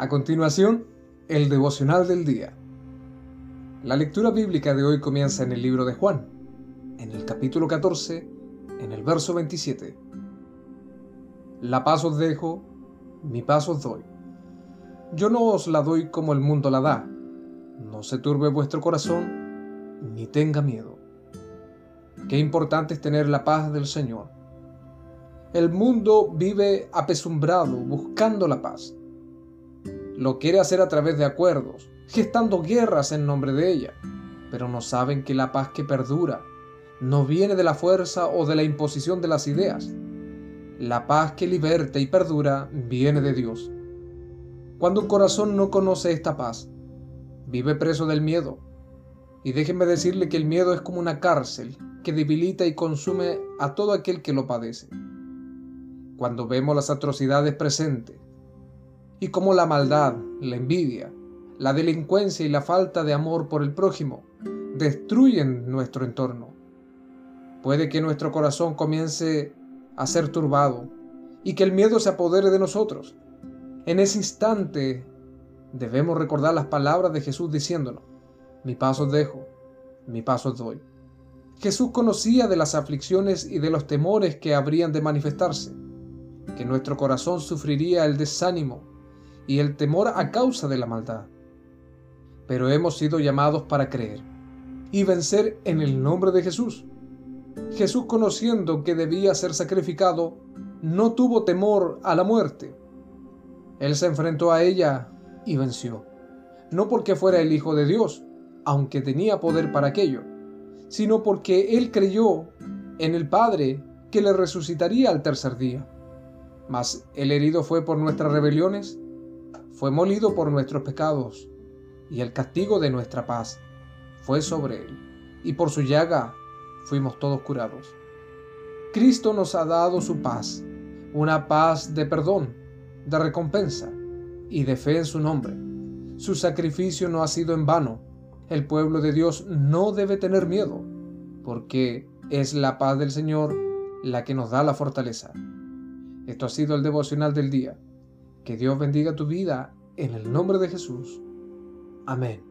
A continuación, el devocional del día. La lectura bíblica de hoy comienza en el libro de Juan, en el capítulo 14, en el verso 27. La paz os dejo, mi paz os doy. Yo no os la doy como el mundo la da. No se turbe vuestro corazón, ni tenga miedo. Qué importante es tener la paz del Señor. El mundo vive apesumbrado, buscando la paz. Lo quiere hacer a través de acuerdos, gestando guerras en nombre de ella, pero no saben que la paz que perdura no viene de la fuerza o de la imposición de las ideas. La paz que liberta y perdura viene de Dios. Cuando un corazón no conoce esta paz, vive preso del miedo. Y déjenme decirle que el miedo es como una cárcel que debilita y consume a todo aquel que lo padece. Cuando vemos las atrocidades presentes y como la maldad, la envidia, la delincuencia y la falta de amor por el prójimo destruyen nuestro entorno. Puede que nuestro corazón comience a ser turbado y que el miedo se apodere de nosotros. En ese instante debemos recordar las palabras de Jesús diciéndonos, mi paso dejo, mi paso doy. Jesús conocía de las aflicciones y de los temores que habrían de manifestarse, que nuestro corazón sufriría el desánimo y el temor a causa de la maldad. Pero hemos sido llamados para creer y vencer en el nombre de Jesús. Jesús conociendo que debía ser sacrificado, no tuvo temor a la muerte. Él se enfrentó a ella y venció, no porque fuera el Hijo de Dios, aunque tenía poder para aquello, sino porque él creyó en el Padre que le resucitaría al tercer día. Mas el herido fue por nuestras rebeliones, fue molido por nuestros pecados, y el castigo de nuestra paz fue sobre él, y por su llaga fuimos todos curados. Cristo nos ha dado su paz, una paz de perdón, de recompensa y de fe en su nombre. Su sacrificio no ha sido en vano, el pueblo de Dios no debe tener miedo, porque es la paz del Señor la que nos da la fortaleza. Esto ha sido el devocional del día. Que Dios bendiga tu vida en el nombre de Jesús. Amén.